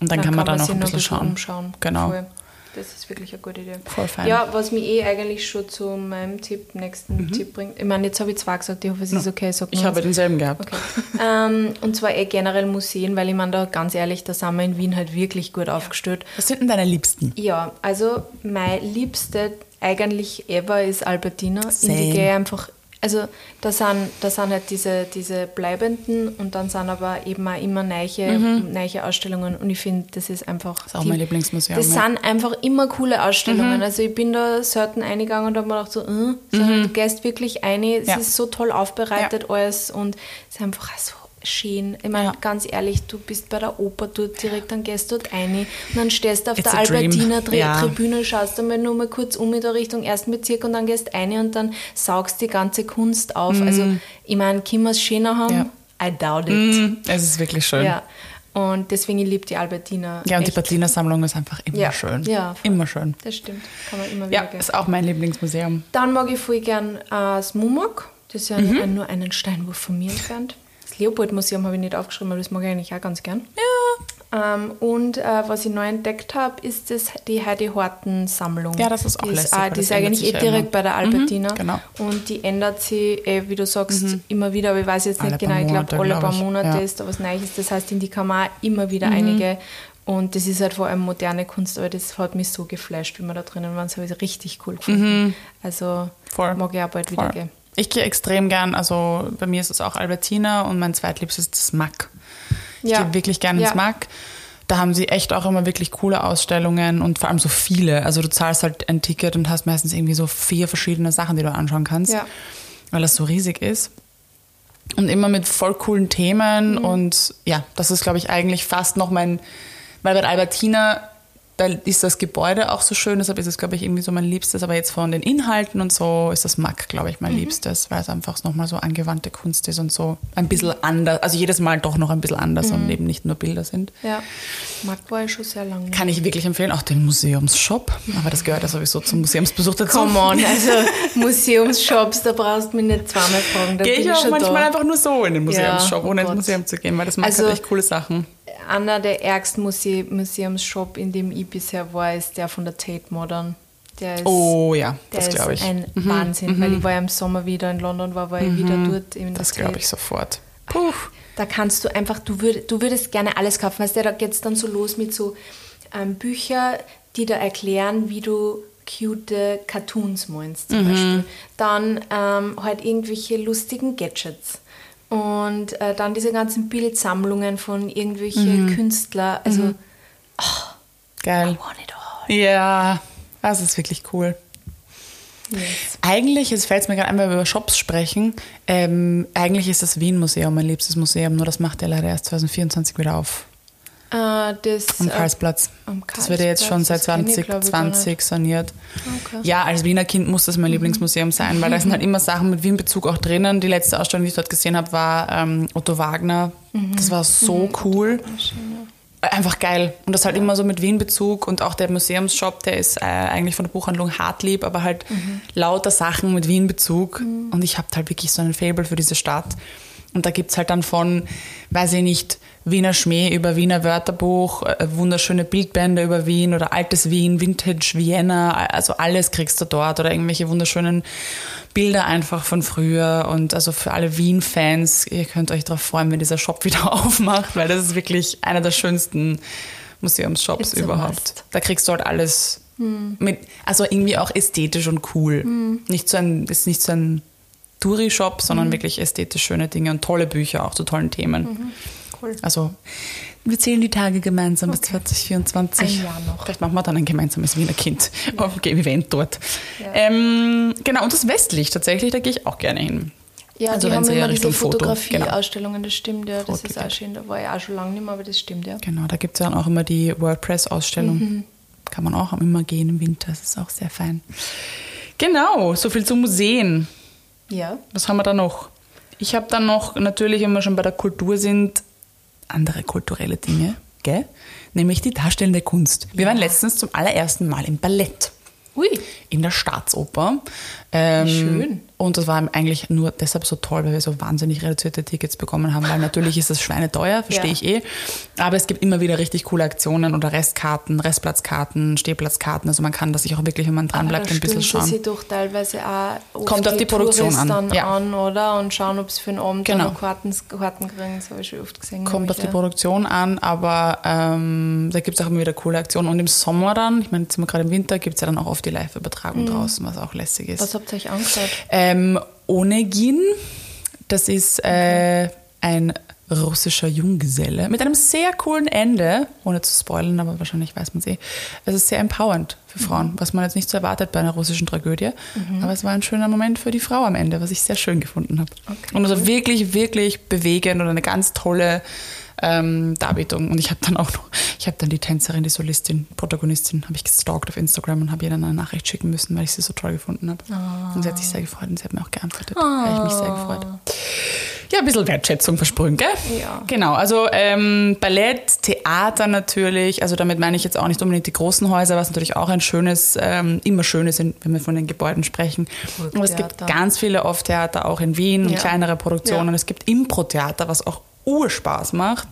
Und dann, kann man dann noch ein bisschen schauen. umschauen. Genau. Voll. Das ist wirklich eine gute Idee. Voll fein. Ja, was mich eh eigentlich schon zu meinem Tipp, nächsten Tipp bringt. Ich meine, jetzt habe ich zwei gesagt, ich hoffe, es ist okay. Sag Mhm. Ich habe denselben gehabt. Okay. ähm, und zwar eh generell Museen, weil ich meine, da ganz ehrlich, da sind wir in Wien halt wirklich gut aufgestellt. Was sind denn deine Liebsten? Ja, also mein liebste eigentlich ever ist Albertina. In Same. die gehe ich einfach, also da sind, da sind halt diese, diese bleibenden und dann sind aber eben auch immer neue, neue Ausstellungen und ich finde, das ist einfach... Mhm. ist auch mein Lieblingsmuseum, Das ja. Mhm. sind einfach immer coole Ausstellungen. Also ich bin da selten eingegangen und habe mir gedacht so, äh, sondern du gehst wirklich ein, es Mhm. Ja. ist so toll aufbereitet alles und es ist einfach so schön. Ich meine, ganz ehrlich, du bist bei der Oper dort direkt, dann gehst du dort ein und dann stehst du auf It's der. Albertiner Tri Ja. Tribüne, schaust einmal nur mal kurz um in der Richtung ersten Bezirk und dann gehst eine und dann saugst die ganze Kunst auf. Also ich meine, können wir es schöner haben? Ja. I doubt it. Mm, es ist wirklich schön. Ja. Und deswegen ich liebe die Albertina. Ja, und die echt. Berliner Sammlung ist einfach immer Ja. schön. Ja, voll. immer schön. Das stimmt. Kann man immer wieder Ja, gehen. ist auch mein Lieblingsmuseum. Dann mag ich voll gern äh, das Mumok. Das ist ja Mhm. ein, nur einen Steinwurf von mir entfernt. Das Leopold-Museum habe ich nicht aufgeschrieben, aber das mag ich eigentlich auch ganz gern. Ja. Ähm, und äh, was ich neu entdeckt habe, ist das, die Heidi Horten-Sammlung. Ja, das ist auch die lässig, Ist, äh, die ist eigentlich eh direkt immer. bei der Albertina. Mhm, genau. Und die ändert sich, eh, wie du sagst, immer wieder, aber ich weiß jetzt nicht Alle genau. Ich glaube, alle glaub paar. Monate Ja. ist da was Neues. Das heißt, in die kann man auch immer wieder Mhm. einige. Und das ist halt vor allem moderne Kunst, aber das hat mich so geflasht, wie wir da drinnen waren. Das habe ich richtig cool gefunden. Also Mhm. Voll. mag ich auch bald wieder Voll. gehen. Ich gehe extrem gern, also bei mir ist es auch Albertina und mein zweitliebstes ist das MAC. Ich Ja. gehe wirklich gern Ja. ins MAC. Da haben sie echt auch immer wirklich coole Ausstellungen und vor allem so viele. Also du zahlst halt ein Ticket und hast meistens irgendwie so vier verschiedene Sachen, die du anschauen kannst, Ja. weil das so riesig ist. Und immer mit voll coolen Themen Mhm. und ja, das ist, glaube ich, eigentlich fast noch mein, weil bei Albertina, da ist das Gebäude auch so schön, deshalb ist es, glaube ich, irgendwie so mein Liebstes. Aber jetzt von den Inhalten und so ist das Mack, glaube ich, mein Mhm. Liebstes, weil es einfach nochmal so angewandte Kunst ist und so ein bisschen anders, also jedes Mal doch noch ein bisschen anders Mhm. und eben nicht nur Bilder sind. Ja, mag war ich schon sehr lange. Kann ich wirklich empfehlen, auch den Museumsshop, aber das gehört ja sowieso zum Museumsbesuch dazu. Come on, also Museumsshops, da brauchst du mich nicht zweimal fragen. Gehe ich auch manchmal da. einfach nur so in den Museumsshop, Ja, oh ohne ins. Museum zu gehen, weil das macht Also- halt echt coole Sachen. Einer der ärgsten Muse Museumsshop, in dem ich bisher war, ist der von der Tate Modern. Der ist, Oh ja, das glaube ich. Mhm, ein Wahnsinn, weil ich war ja im Sommer wieder in London, war, war ich wieder dort. In Das glaube ich sofort. Puh. Da kannst du einfach, du, würd, du würdest gerne alles kaufen. Weißt du, da geht es dann so los mit so ähm, Bücher, die da erklären, wie du cute Cartoons meinst Mhm. zum Beispiel. Dann ähm, halt irgendwelche lustigen Gadgets. Und äh, dann diese ganzen Bildsammlungen von irgendwelchen Mhm. Künstlern. Also, Geil. I want it all. Ja, das ist wirklich cool. Yes. Eigentlich, jetzt fällt es mir gerade ein, weil wir über Shops sprechen, ähm, eigentlich ist das Wien-Museum mein liebstes Museum, nur das macht ja leider erst 2024 wieder auf. Äh, das, Am äh, Karlsplatz. am das wird ja jetzt schon seit Karlsplatz, das kenn ich, glaub ich, gar 2020 saniert. Okay. Ja, als Wiener Kind muss das mein Lieblingsmuseum sein, weil da sind halt immer Sachen mit Wien-Bezug auch drinnen. Die letzte Ausstellung, die ich dort gesehen habe, war ähm, Otto Wagner. Das war so cool. Einfach geil. Und das halt immer so mit Wien-Bezug und auch der Museumsshop, der ist äh, eigentlich von der Buchhandlung Hartlieb, aber halt lauter Sachen mit Wien-Bezug. Und ich habe halt wirklich so einen Fable für diese Stadt. Und da gibt es halt dann von, weiß ich nicht, Wiener Schmäh über Wiener Wörterbuch, äh, wunderschöne Bildbände über Wien oder altes Wien, Vintage Vienna, also alles kriegst du dort oder irgendwelche wunderschönen Bilder einfach von früher und also für alle Wien-Fans, ihr könnt euch darauf freuen, wenn dieser Shop wieder aufmacht, weil das ist wirklich einer der schönsten Museumsshops It's überhaupt. Da kriegst du halt alles mit, also irgendwie auch ästhetisch und cool. Nicht so ein, ist nicht so ein Touri-Shop, sondern wirklich ästhetisch schöne Dinge und tolle Bücher auch zu tollen Themen. Cool. Also wir zählen die Tage gemeinsam bis 2024. Ein Jahr noch. Vielleicht machen wir dann ein gemeinsames Wiener Kind auf dem Event dort. Ähm, genau, und das Westlicht tatsächlich, da gehe ich auch gerne hin. Ja, Also die wenn haben immer Richtung diese genau. Fotografie-Ausstellungen, das stimmt, ja. Das Foto ist auch schön. Da war ich auch schon lange nicht mehr, aber das stimmt, ja. Genau, da gibt es ja dann auch immer die WordPress-Ausstellung. Kann man auch immer gehen im Winter, das ist auch sehr fein. Genau, so viel zu Museen. Ja. Was haben wir da noch? Ich habe dann noch, natürlich, wenn wir schon bei der Kultur sind, andere kulturelle Dinge, gell? Nämlich die darstellende Kunst. Wir waren letztens zum allerersten Mal im Ballett Ui, in der Staatsoper. Ähm, schön. Und das war eigentlich nur deshalb so toll, weil wir so wahnsinnig reduzierte Tickets bekommen haben, weil natürlich ist das schweineteuer, verstehe Ja. ich eh. Aber es gibt immer wieder richtig coole Aktionen oder Restkarten, Restplatzkarten, Stehplatzkarten. Also man kann das sich auch wirklich, wenn man dran bleibt, ein bisschen schauen. sie doch teilweise auch Kommt auf die Produktion Touristen an, ja. an, oder? Und schauen, ob sie für einen Abend Genau. noch Karten, Karten kriegen. Das habe ich schon oft gesehen. Kommt auf ich, die ja. Produktion an, aber ähm, da gibt es auch immer wieder coole Aktionen. Und im Sommer dann, ich meine, jetzt sind wir gerade im Winter, gibt es ja dann auch oft die Live-Übertragung draußen, was auch lässig ist. Mhm. Habt ihr euch angeschaut? Ähm, Onegin, das ist äh, ein russischer Junggeselle mit einem sehr coolen Ende, ohne zu spoilern, aber wahrscheinlich weiß man es eh. Es ist sehr empowernd für Frauen, was man jetzt nicht so erwartet bei einer russischen Tragödie. Aber es war ein schöner Moment für die Frau am Ende, was ich sehr schön gefunden habe. Okay, und also wirklich, wirklich bewegend und eine ganz tolle ähm, Darbietung. Und ich habe dann auch noch, ich habe dann die Tänzerin, die Solistin, Protagonistin, habe ich gestalkt auf Instagram und habe ihr dann eine Nachricht schicken müssen, weil ich sie so toll gefunden habe. Und sie hat sich sehr gefreut und sie hat mir auch geantwortet. Da habe ich mich sehr gefreut. Ja, ein bisschen Wertschätzung versprühen, gell? Ja. Genau, also ähm, Ballett, Theater natürlich, also damit meine ich jetzt auch nicht unbedingt die großen Häuser, was natürlich auch ein schönes, ähm, immer schön ist, wenn wir von den Gebäuden sprechen. Aber es gibt ganz viele Off-Theater auch in Wien und Ja. kleinere Produktionen. Ja. Es gibt Impro-Theater, was auch Urspaß macht.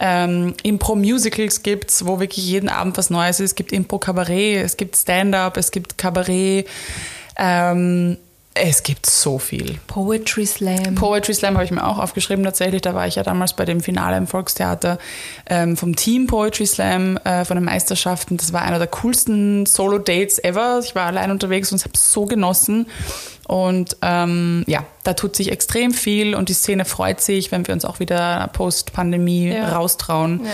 Ähm, Impro-Musicals gibt's, wo wirklich jeden Abend was Neues ist. Es gibt Impro-Kabarett, es gibt Stand-up, es gibt Kabarett. Ähm, es gibt so viel. Poetry Slam. Poetry Slam habe ich mir auch aufgeschrieben tatsächlich. Da war ich ja damals bei dem Finale im Volkstheater ähm, vom Team Poetry Slam äh, von den Meisterschaften. Das war einer der coolsten Solo-Dates ever. Ich war allein unterwegs und habe es so genossen. Und ähm, ja, da tut sich extrem viel und die Szene freut sich, wenn wir uns auch wieder post-Pandemie Ja. raustrauen, Ja.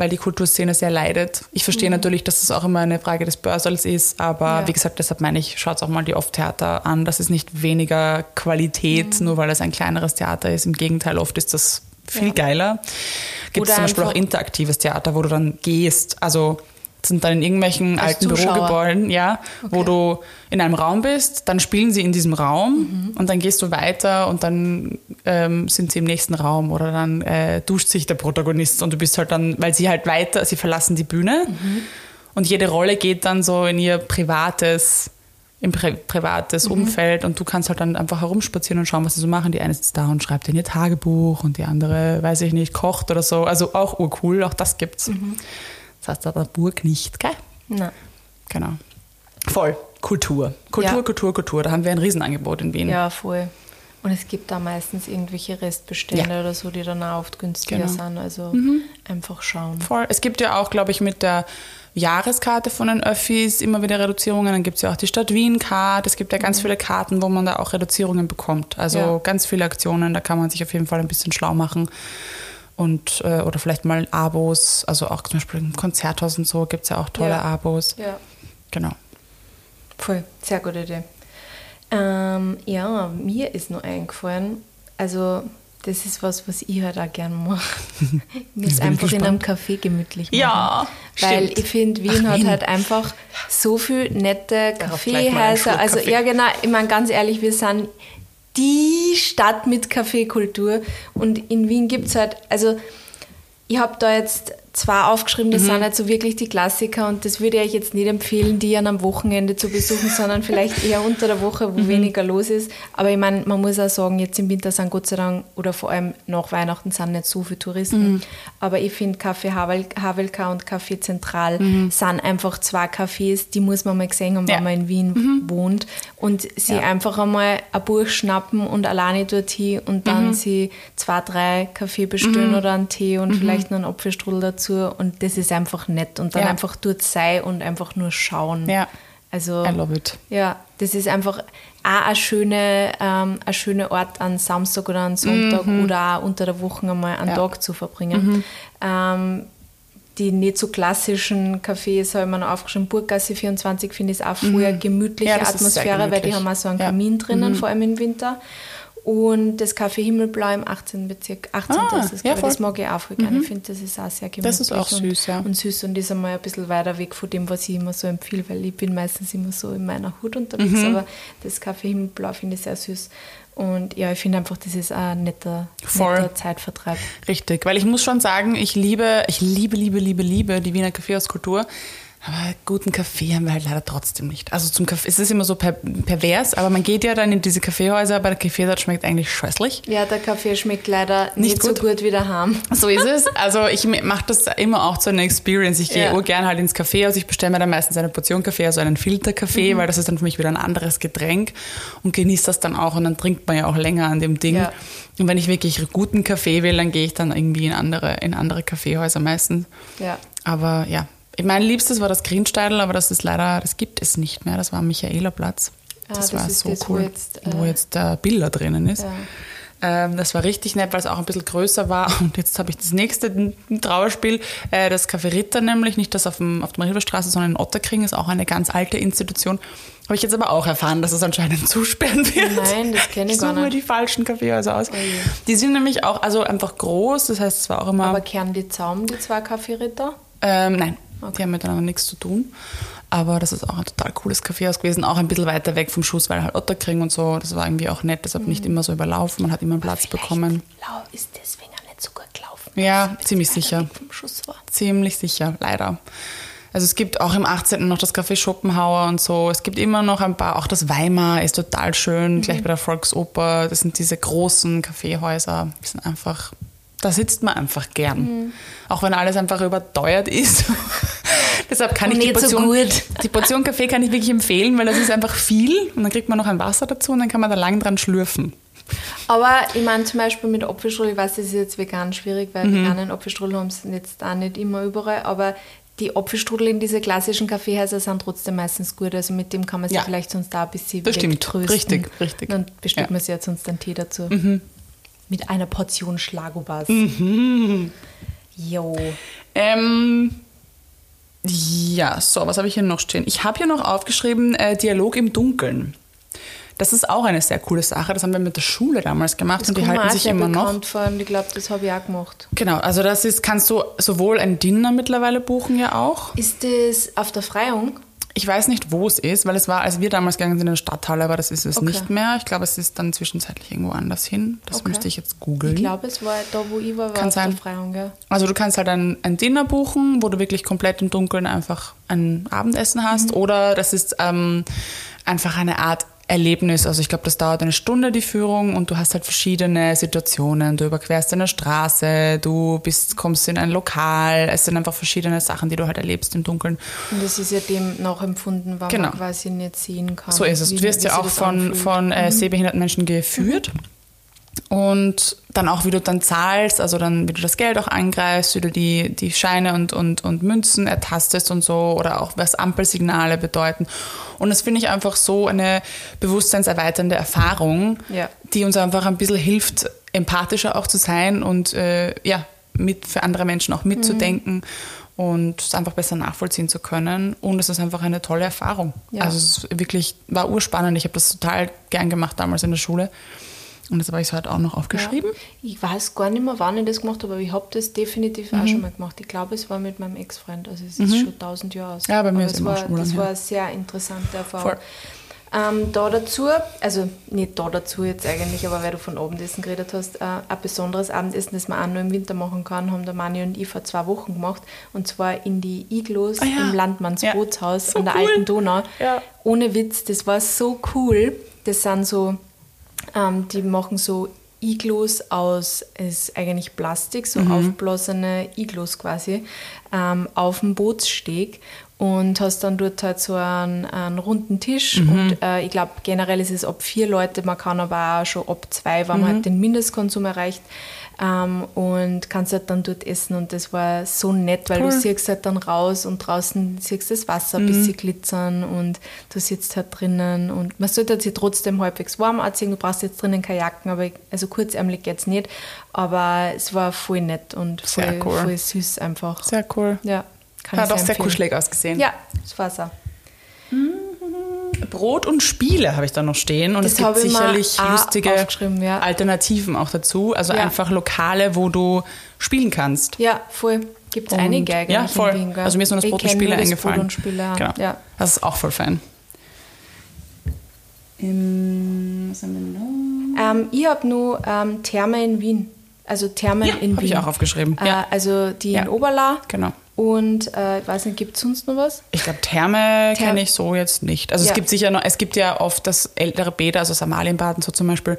Weil die Kulturszene sehr leidet. Ich verstehe natürlich, dass das auch immer eine Frage des Börsels ist, aber Ja. wie gesagt, deshalb meine ich, schaut auch mal die Off-Theater an. Das ist nicht weniger Qualität, nur weil es ein kleineres Theater ist. Im Gegenteil, oft ist das viel Ja. geiler. Gibt es zum Beispiel auch interaktives Theater, wo du dann gehst. Also sind dann in irgendwelchen Als alten Zuschauer. Bürogebäuden, ja, wo Okay. du in einem Raum bist, dann spielen sie in diesem Raum Mhm. und dann gehst du weiter und dann ähm, sind sie im nächsten Raum oder dann äh, duscht sich der Protagonist und du bist halt dann, weil sie halt weiter, sie verlassen die Bühne Mhm. und jede Rolle geht dann so in ihr privates im Pri privates Mhm. Umfeld und du kannst halt dann einfach herumspazieren und schauen, was sie so machen. Die eine sitzt da und schreibt in ihr Tagebuch und die andere, weiß ich nicht, kocht oder so. Also auch urcool, auch das gibt's. Mhm. Das heißt, da der Burg nicht, gell? Na, Genau. Voll. Kultur. Kultur, Ja. Kultur, Kultur. Da haben wir ein Riesenangebot in Wien. ja, voll. Und es gibt da meistens irgendwelche Restbestände Ja. oder so, die dann auch oft günstiger Genau. sind. Also einfach schauen. Voll. Es gibt ja auch, glaube ich, mit der Jahreskarte von den Öffis immer wieder Reduzierungen. Dann gibt es ja auch die Stadt Wien-Card. Es gibt ja ganz viele Karten, wo man da auch Reduzierungen bekommt. Also Ja. ganz viele Aktionen, da kann man sich auf jeden Fall ein bisschen schlau machen. Und, äh, oder vielleicht mal Abos, also auch zum Beispiel im Konzerthaus und so gibt es ja auch tolle Ja. Abos. Ja, Genau. voll. Sehr gute Idee. Ähm, ja, mir ist nur eingefallen, also das ist was, was ich halt auch gern mache. mir ist einfach in einem. Café gemütlich machen. Ja, Weil stimmt. ich finde, Wien Ach, hat Wien. halt einfach so viel nette Kaffeehäuser. Also Kaffee. ja genau, ich meine ganz ehrlich, wir sind die Stadt mit Kaffeekultur. Und in Wien gibt es halt, also ich habe da jetzt zwei aufgeschrieben, Mhm. das sind halt so wirklich die Klassiker und das würde ich euch jetzt nicht empfehlen, die an einem Wochenende zu besuchen, sondern vielleicht eher unter der Woche, Mhm. wo weniger los ist. Aber ich meine, man muss auch sagen, jetzt im Winter sind Gott sei Dank oder vor allem nach Weihnachten sind nicht so viele Touristen. Mhm. Aber ich finde Café Havel, Havelka und Café Zentral Mhm. sind einfach zwei Cafés, die muss man mal gesehen haben, Ja. wenn man in Wien wohnt und sie Ja. einfach einmal ein Buch schnappen und alleine dorthin und dann Mhm. sie zwei, drei Kaffee bestellen oder einen Tee und vielleicht noch einen Apfelstrudel dazu und das ist einfach nett und dann Ja. einfach dort sein und einfach nur schauen. Ja. Also I love it. ja, das ist einfach auch ein schöner ähm, ein schöner Ort an Samstag oder an Sonntag oder auch unter der Woche einmal einen Ja. Tag zu verbringen. Ähm, die nicht so klassischen Cafés habe ich mir noch aufgeschrieben. Burggasse 24 finde ich auch voll eine gemütliche Ja, Atmosphäre, weil die gemütlich. haben auch so einen Ja. Kamin drinnen, vor allem im Winter. Und das Café Himmelblau im 18. Bezirk. 18. Ah, ist das, ja, voll. das mag ich auch voll gerne. Ich finde, das ist auch sehr gemütlich. Das ist auch und, süß, ja. Und süß und ist einmal ein bisschen weiter weg von dem, was ich immer so empfehle, weil ich bin meistens immer so in meiner Hut unterwegs, Mhm. aber das Café Himmelblau finde ich sehr süß. Und ja, ich finde einfach, das ist ein netter, netter Zeitvertreib. Richtig, weil ich muss schon sagen, ich liebe, ich liebe, liebe, liebe, liebe die Wiener Kaffeehauskultur. Aber guten Kaffee haben wir halt leider trotzdem nicht. Also zum Kaffee, es ist immer so per, pervers, aber man geht ja dann in diese Kaffeehäuser, aber der Kaffee dort schmeckt eigentlich scheußlich. Ja, der Kaffee schmeckt leider Nicht nicht, gut. so gut wie daheim. So ist es. Also ich mache das immer auch zu einer Experience. Ich gehe Ja. urgern halt ins Kaffeehaus. Ich bestelle mir dann meistens eine Portion Kaffee, also einen Filterkaffee, weil das ist dann für mich wieder ein anderes Getränk und genieße das dann auch und dann trinkt man ja auch länger an dem Ding. Ja. Und wenn ich wirklich guten Kaffee will, dann gehe ich dann irgendwie in andere, in andere Kaffeehäuser meistens. Ja. Aber ja, mein Liebstes war das Greensteidl, aber das ist leider, das gibt es nicht mehr. Das war am Michaelerplatz. Ah, Das, das war so das, wo cool, jetzt, wo äh, jetzt der Biller drinnen ist. Ja. Ähm, das war richtig nett, weil es auch ein bisschen größer war. Und jetzt habe ich das nächste Trauerspiel, äh, das Café Ritter nämlich, nicht das auf, dem, auf der Marienstraße, sondern in Otterkring, ist auch eine ganz alte Institution. Habe ich jetzt aber auch erfahren, dass es anscheinend zusperren wird. Nein, das kenne ich ich gar nicht. die falschen Kaffeehäuser aus. Oh. Die sind nämlich auch also einfach groß, das heißt, es war auch immer... Aber kehren die Zaum, die zwei Kaffeeritter? Ähm, nein, die haben miteinander nichts zu tun. Aber das ist auch ein total cooles Kaffeehaus gewesen, auch ein bisschen weiter weg vom Schuss, weil halt Otterkring und so, das war irgendwie auch nett, deshalb nicht Mhm. immer so überlaufen, man hat immer einen Platz bekommen. Lau ist deswegen auch nicht so gut gelaufen. Ja, ziemlich sicher. weg Vom Schuss war. Ziemlich sicher, leider. Also es gibt auch im 18. noch das Café Schopenhauer und so. Es gibt immer noch ein paar, auch das Weimar ist total schön, gleich bei der Volksoper. Das sind diese großen Kaffeehäuser. Die sind einfach, da sitzt man einfach gern. Auch wenn alles einfach überteuert ist. Deshalb kann Und ich die so Portion, gut. die Portion Kaffee kann ich wirklich empfehlen, weil das ist einfach viel und dann kriegt man noch ein Wasser dazu und dann kann man da lang dran schlürfen. Aber ich meine zum Beispiel mit Apfelstrudel, ich weiß, das ist jetzt vegan schwierig, weil Mhm. veganen Apfelstrudel haben es jetzt auch nicht immer überall, aber die Apfelstrudel in diese klassischen Kaffeehäuser sind trotzdem meistens gut. Also mit dem kann man sich Ja. vielleicht sonst da ein bisschen Das stimmt. Richtig, richtig. Dann bestellt Ja. Mhm. man sich jetzt sonst einen Tee dazu. Mit einer Portion Schlagobers. Mhm. Jo. Ähm, ja, so, was habe ich hier noch stehen? Ich habe hier noch aufgeschrieben, äh, Dialog im Dunkeln. Das ist auch eine sehr coole Sache. Das haben wir mit der Schule damals gemacht Das und die halten sich immer noch. bekannt vor und ich glaube, das habe ich auch gemacht. Genau, also das ist, kannst du sowohl ein Dinner mittlerweile buchen ja auch. Ist das auf der Freiung? Ich weiß nicht, wo es ist, weil es war, als wir damals gegangen sind in der Stadthalle, aber das ist es Okay. nicht mehr. Ich glaube, es ist dann zwischenzeitlich irgendwo anders hin. Das Okay. müsste ich jetzt googeln. Ich glaube, es war da, wo ich war, war Kann sein. der Freiung, ja. Also du kannst halt ein, ein Dinner buchen, wo du wirklich komplett im Dunkeln einfach ein Abendessen hast. Oder das ist ähm, einfach eine Art Erlebnis. Also ich glaube, das dauert eine Stunde, die Führung, und du hast halt verschiedene Situationen. Du überquerst eine Straße, du bist, kommst in ein Lokal. Es sind einfach verschiedene Sachen, die du halt erlebst im Dunkeln. Und das ist ja dem nachempfunden, weil Genau. man quasi nicht sehen kann. So ist es. wie- Du wirst ja auch von, anfühlt. Mhm. von äh, sehbehinderten Menschen geführt. Und dann auch, wie du dann zahlst, also dann, wie du das Geld auch eingreifst, wie du die, die Scheine und, und, und Münzen ertastest und so, oder auch was Ampelsignale bedeuten. Und das finde ich einfach so eine bewusstseinserweiternde Erfahrung, Ja. die uns einfach ein bisschen hilft, empathischer auch zu sein und äh, ja, mit für andere Menschen auch mitzudenken und es einfach besser nachvollziehen zu können. Und es ist einfach eine tolle Erfahrung. Ja. Also es ist wirklich war urspannend. Ich habe das total gern gemacht damals in der Schule. Und das habe ich halt auch noch aufgeschrieben. Ja. Ich weiß gar nicht mehr, wann ich das gemacht habe, aber ich habe das definitiv Mhm. auch schon mal gemacht. Ich glaube, es war mit meinem Ex-Freund, also es ist schon tausend Jahre aus. Ja, bei mir aber ist es immer war, schon Das war eine sehr interessante Erfahrung. Ähm, da dazu, also nicht da dazu jetzt eigentlich, aber weil du von Abendessen geredet hast, äh, ein besonderes Abendessen, das man auch nur im Winter machen kann, haben der Mani und ich vor zwei Wochen gemacht. Und zwar in die Iglos Ah ja. im Landmannsbootshaus Ja. So an der cool. alten Donau. Ja. Ohne Witz, das war so cool. Das sind so, ähm, die machen so Iglos aus, ist eigentlich Plastik, so Mhm. aufblasene Iglos quasi, ähm, auf dem Bootssteg und hast dann dort halt so einen, einen runden Tisch Mhm. und äh, ich glaube generell ist es ab vier Leute, man kann aber auch schon ab zwei, wenn man Mhm. halt den Mindestkonsum erreicht ähm, und kannst halt dann dort essen und das war so nett, weil Cool. du siehst halt dann raus und draußen siehst das Wasser ein bisschen glitzern und du sitzt halt drinnen und man sollte halt sich trotzdem halbwegs warm anziehen, du brauchst jetzt drinnen keine Jacken, aber ich- also kurzärmlich geht's nicht, aber es war voll nett und voll, cool. voll süß einfach. Sehr cool. Ja, kann Hat auch sehr sehr kuschelig ausgesehen. Ja, das war's auch. Brot und Spiele habe ich da noch stehen und Das es gibt habe sicherlich lustige ja. Alternativen auch dazu. Also Ja. einfach Lokale, wo du spielen kannst. Ja, voll. Gibt es einige eigentlich Ja, voll. Wien, also mir ist nur das Brot und Spiele eingefallen. Brot und Spiele, Genau. ja. Das ist auch voll fein. Im, was haben wir noch? Ähm, ich habe nur ähm, Therme in Wien. Also Thermen Ja, in Wien. ich auch aufgeschrieben. Äh, Ja. Also die Ja. in Oberla. Genau. Und äh, ich weiß nicht, gibt es sonst noch was? Ich glaube, Therme Therm- kenne ich so jetzt nicht. Also Ja. es gibt sicher noch, es gibt ja oft das ältere Bäder, also Samalienbaden so zum Beispiel,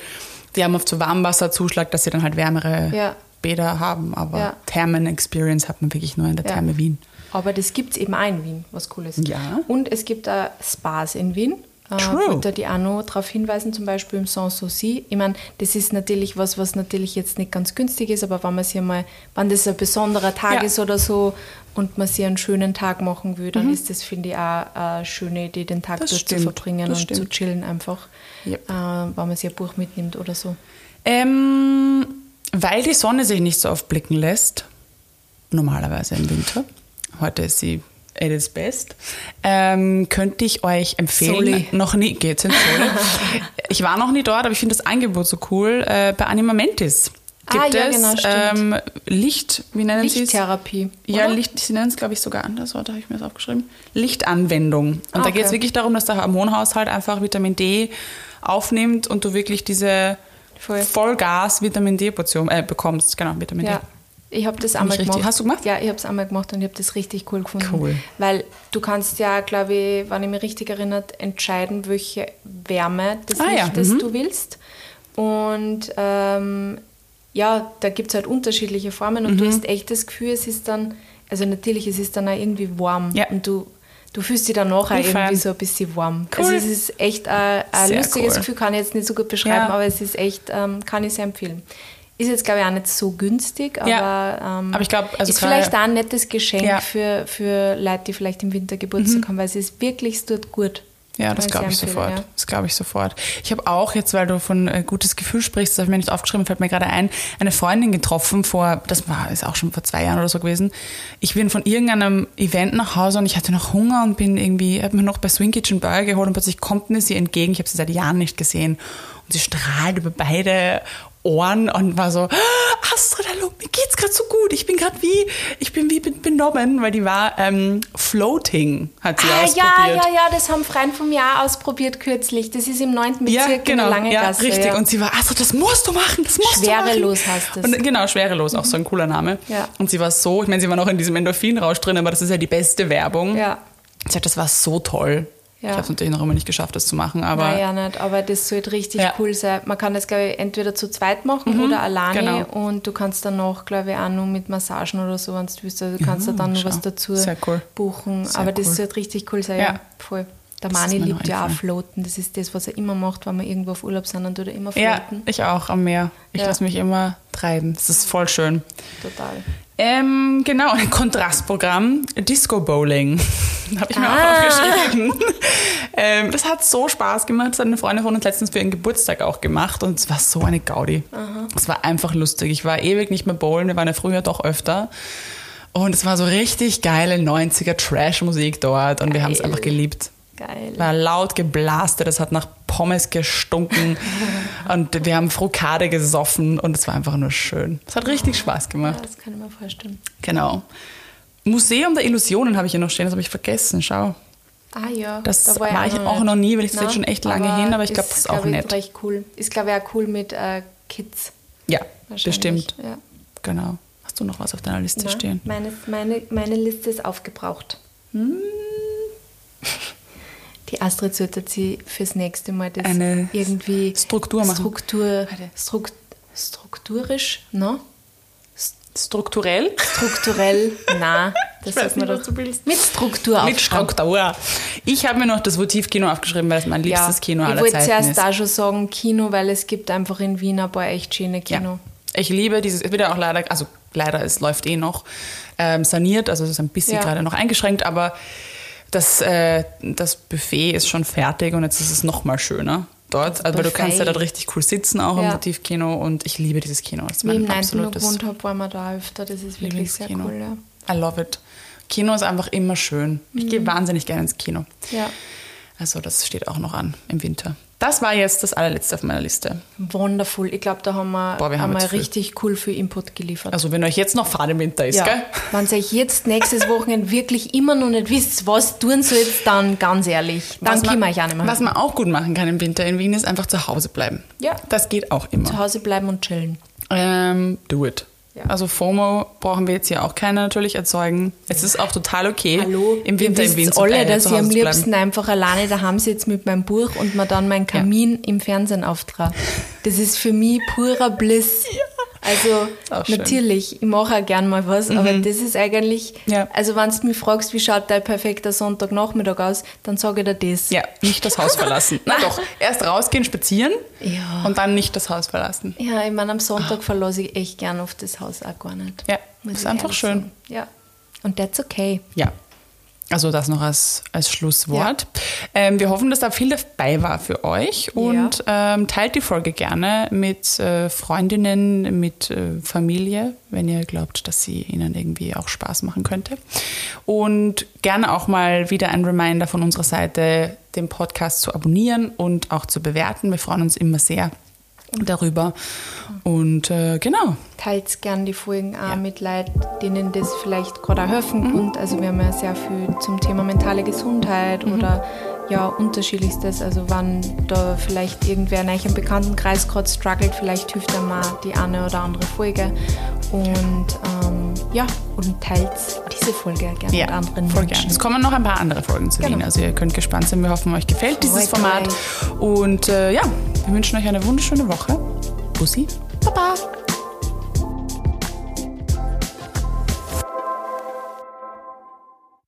die haben oft so Warmwasserzuschlag, dass sie dann halt wärmere Ja. Bäder haben. Aber Ja. Thermen-Experience hat man wirklich nur in der Ja. Therme Wien. Aber das gibt es eben auch in Wien, was cool ist. Ja. Und es gibt auch Spas in Wien. Äh, True. wollte die auch noch darauf hinweisen, zum Beispiel im Sanssouci. Ich meine, das ist natürlich was, was natürlich jetzt nicht ganz günstig ist, aber wenn man sich mal, wenn das ein besonderer Tag Ja. ist oder so und man sich einen schönen Tag machen will, Mhm. dann ist das, finde ich, auch eine schöne Idee, den Tag Das dort stimmt, zu verbringen und zu stimmt. chillen einfach, Yep. äh, wenn man sich ein Buch mitnimmt oder so. Ähm, weil die Sonne sich nicht so oft blicken lässt, normalerweise im Winter, heute ist sie at its best, ähm, könnte ich euch empfehlen, Soli. noch nie, geht's in Soli. ich war noch nie dort, aber ich finde das Angebot so cool, äh, bei Anima Mentis gibt Ah, ja, es genau, ähm, Licht, wie nennen sie es? Lichttherapie. Ja, oder? Licht, sie nennen es, glaube ich, sogar anders, warte, habe ich mir das aufgeschrieben. Lichtanwendung. Und Ah, da geht es wirklich darum, dass der Hormonhaushalt einfach Vitamin D aufnimmt und du wirklich diese Voll. Vollgas Vitamin D-Portion äh, bekommst. Genau, Vitamin Ja. D. Ich habe das einmal gemacht. Hast du gemacht? Ja, ich habe es einmal gemacht und ich habe das richtig cool gefunden. Cool. Weil du kannst ja, glaube ich, wenn ich mich richtig erinnere, entscheiden, welche Wärme des Ah ja, Lichtes mhm. du willst. Und ähm, ja, da gibt es halt unterschiedliche Formen und du Mhm. hast echt das Gefühl, es ist dann, also natürlich, es ist dann auch irgendwie warm Ja. und du, du fühlst dich danach auch irgendwie so ein bisschen warm. Cool. Also es ist echt ein, ein lustiges cool. Gefühl, kann ich jetzt nicht so gut beschreiben, Ja. aber es ist echt, ähm, kann ich sehr empfehlen. Ist jetzt, glaube ich, auch nicht so günstig, aber, Ja. ähm, Aber ich glaub, also ist vielleicht auch ein nettes Geschenk. Mhm. für, für Leute, die vielleicht im Winter Geburtstag haben, weil es ist wirklich, es tut gut. Ja, das glaube ich sehr sofort. empfehlen, Das glaube ich sofort. Ich habe auch jetzt, weil du von äh, gutes Gefühl sprichst, das habe ich mir nicht aufgeschrieben, fällt mir gerade ein, eine Freundin getroffen vor, das war ist auch schon vor zwei Jahren oder so gewesen. Ich bin von irgendeinem Event nach Hause und ich hatte noch Hunger und bin irgendwie, habe mir noch bei Swing Kitchen Burger geholt und plötzlich kommt mir sie entgegen. Ich habe sie seit Jahren nicht gesehen und sie strahlt über beide Ohren und war so, "Ah, Astrid, hallo, mir geht's gerade so gut. Ich bin gerade wie, ich bin wie benommen, weil die war ähm, Floating, hat sie Ah, ausprobiert. ja, ja, ja, das haben Freunde mir auch ausprobiert kürzlich. Das ist im 9. Bezirk Ja, in genau. der Lange ja, Gasse. richtig. Ja. Und sie war, also das musst du machen, das musst Schwerelos du machen. heißt es. Und, genau, schwerelos, auch so ein cooler Name. Ja. Und sie war so, ich meine, sie war noch in diesem Endorphinrausch drin, aber das ist ja die beste Werbung. ja. Sie hat, das war so toll. Ja. Ich habe es natürlich noch immer nicht geschafft, das zu machen, aber Naja, nicht, aber das sollte richtig Ja. cool sein. Man kann das, glaube ich, entweder zu zweit machen oder alleine. genau. Und du kannst dann noch, glaube ich, auch noch mit Massagen oder so, wenn du willst. Also du kannst da dann noch was dazu cool. buchen. Sehr aber das cool. sollte richtig cool sein. Ja, Ja. voll. Der Das Mani liebt ja auch. Floaten. Das ist das, was er immer macht, wenn wir irgendwo auf Urlaub sind, dann tut er immer ja, floaten. ich auch am Meer. Ich Ja. lasse mich immer treiben. Das ist voll schön. Total. Ähm, genau, ein Kontrastprogramm, Disco Bowling. Habe ich mir Ah. auch aufgeschrieben. ähm, das hat so Spaß gemacht. Das hat eine Freundin von uns letztens für ihren Geburtstag auch gemacht und es war so eine Gaudi. Es war einfach lustig. Ich war ewig nicht mehr bowlen, wir waren ja früher doch öfter. Und es war so richtig geile 90er Trash-Musik dort und wir haben es Geil. einfach geliebt. Geil. War laut geblastet, es hat nach Pommes gestunken und wir haben Frukade gesoffen und es war einfach nur schön. Es hat richtig Spaß Ja, gemacht. das kann ich mir vorstellen. Genau. Museum der Illusionen habe ich hier noch stehen, das habe ich vergessen. Schau. Ah ja, Das da war ich auch noch nie, weil ich das jetzt schon echt lange hin, aber ich glaube, das ist auch glaub ich, nett. recht cool. Ist, glaube ich, auch cool mit äh, Kids. Ja, bestimmt. Ja. Genau. Hast du noch was auf deiner Liste Na, stehen? Meine, meine, meine Liste ist aufgebraucht. Hm. Die Astrid sollte sie fürs nächste Mal das Eine irgendwie Struktur machen. Struktur, Strukt, strukturisch, no? Strukturell? Strukturell, na, das Ich weiß sagt man nicht, doch. was du willst. Mit Struktur Mit. Struktur. Ich habe mir noch das Votivkino aufgeschrieben, weil es mein liebstes Kino ich aller wollte Zeiten zuerst ist. da schon sagen Kino, weil es gibt einfach in Wien ein paar echt schöne Kino. Ja. Ich liebe dieses, es wird ja auch leider, also leider, es läuft eh noch ähm, saniert, also es ist ein bisschen Ja. gerade noch eingeschränkt, aber das, äh, das Buffet ist schon fertig und jetzt ist es noch mal schöner dort. Also weil du kannst ja dort richtig cool sitzen, auch im Ja. Votivkino und ich liebe dieses Kino. Das ist Wie ich im mein 9. noch absolutes gewohnt habe, waren wir da öfter. Das ist wirklich sehr Lieblingskino. cool. Ja. I love it. Kino ist einfach immer schön. Ich Mhm. gehe wahnsinnig gerne ins Kino. ja. Also das steht auch noch an im Winter. Das war jetzt das allerletzte auf meiner Liste. Wonderful. Ich glaube, da haben wir, Boah, wir haben einmal richtig cool viel Input geliefert. Also wenn euch jetzt noch Fahrt im Winter ist, ja. gell? Wenn ihr euch jetzt nächstes Wochenende wirklich immer noch nicht wisst, was tun sollt, dann ganz ehrlich, dann Was wir man, euch auch nicht mehr was man auch gut machen kann im Winter in Wien, ist einfach zu Hause bleiben. Ja. Das geht auch Zu immer. Hause bleiben und chillen. Ähm, do it. Ja. Also FOMO brauchen wir jetzt hier auch keine natürlich erzeugen. Es ist auch total okay, Hallo, im Winter in Wien zu, alle, dass ich am liebsten einfach alleine daheim sitze mit meinem Buch und mir dann meinen Kamin im Fernsehen auftrage. Das ist für mich purer Bliss. Also auch schön. Mhm. natürlich, ich mache auch gern mal was, aber das ist eigentlich, Ja. also wenn du mich fragst, wie schaut dein perfekter Sonntagnachmittag aus, dann sage ich dir das. Ja, nicht das Haus verlassen. Na doch, erst rausgehen, spazieren Ja. und dann nicht das Haus verlassen. Ja, ich meine, am Sonntag verlasse ich echt gern auf das Haus auch gar nicht. Ja, Muss ist einfach schön. sagen. Ja. Und that's okay. Ja. Also das noch als, als Schlusswort. Ähm, wir hoffen, dass da viel dabei war für euch und ähm, teilt die Folge gerne mit äh, Freundinnen, mit äh, Familie, wenn ihr glaubt, dass sie ihnen irgendwie auch Spaß machen könnte. Und gerne auch mal wieder ein Reminder von unserer Seite, den Podcast zu abonnieren und auch zu bewerten. Wir freuen uns immer sehr darüber. Und äh, genau. Teilt gern die Folgen auch Ja. mit Leuten, denen das vielleicht gerade helfen und Also wir haben ja sehr viel zum Thema mentale Gesundheit oder ja, unterschiedlichstes. Also wenn da vielleicht irgendwer in eurem Bekanntenkreis gerade struggelt, vielleicht hilft einem mal die eine oder andere Folge. Und ähm, ja, und teilt diese Folge gerne Ja, mit anderen voll Menschen. gerne. Es kommen noch ein paar andere Folgen zu Genau. Wien. Also ihr könnt gespannt sein. Wir hoffen, euch gefällt dieses Freut Format. euch. Und äh, ja, wir wünschen euch eine wunderschöne Woche. Bussi. Baba!